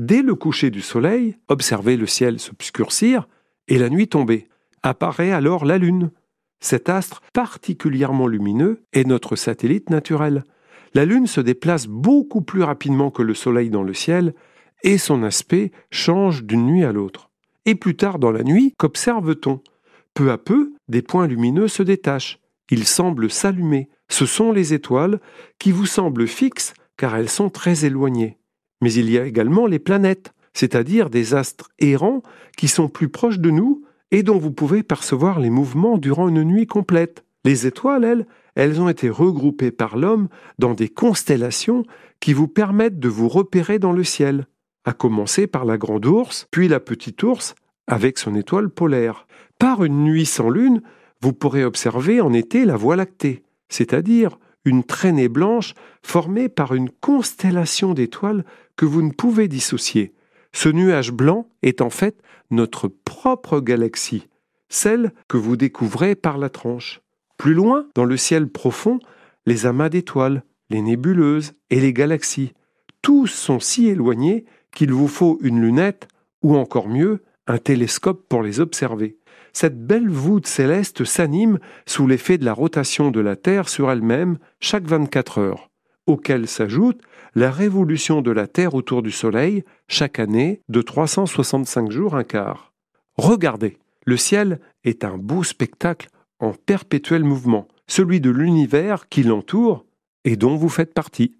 Dès le coucher du soleil, observez le ciel s'obscurcir et la nuit tomber. Apparaît alors la Lune. Cet astre particulièrement lumineux est notre satellite naturel. La Lune se déplace beaucoup plus rapidement que le Soleil dans le ciel et son aspect change d'une nuit à l'autre. Et plus tard dans la nuit, qu'observe-t-on? Peu à peu, des points lumineux se détachent. Ils semblent s'allumer. Ce sont les étoiles qui vous semblent fixes car elles sont très éloignées. Mais il y a également les planètes, c'est-à-dire des astres errants qui sont plus proches de nous et dont vous pouvez percevoir les mouvements durant une nuit complète. Les étoiles, elles, elles ont été regroupées par l'homme dans des constellations qui vous permettent de vous repérer dans le ciel, à commencer par la grande ours, puis la petite ours avec son étoile polaire. Par une nuit sans lune, vous pourrez observer en été la Voie lactée, c'est-à-dire une traînée blanche formée par une constellation d'étoiles que vous ne pouvez dissocier. Ce nuage blanc est en fait notre propre galaxie, celle que vous découvrez par la tranche. Plus loin, dans le ciel profond, les amas d'étoiles, les nébuleuses et les galaxies. Tous sont si éloignés qu'il vous faut une lunette, ou encore mieux, un télescope pour les observer. Cette belle voûte céleste s'anime sous l'effet de la rotation de la Terre sur elle-même chaque 24 heures, auquel s'ajoute la révolution de la Terre autour du Soleil chaque année de 365 jours un quart. Regardez, le ciel est un beau spectacle en perpétuel mouvement, celui de l'univers qui l'entoure et dont vous faites partie.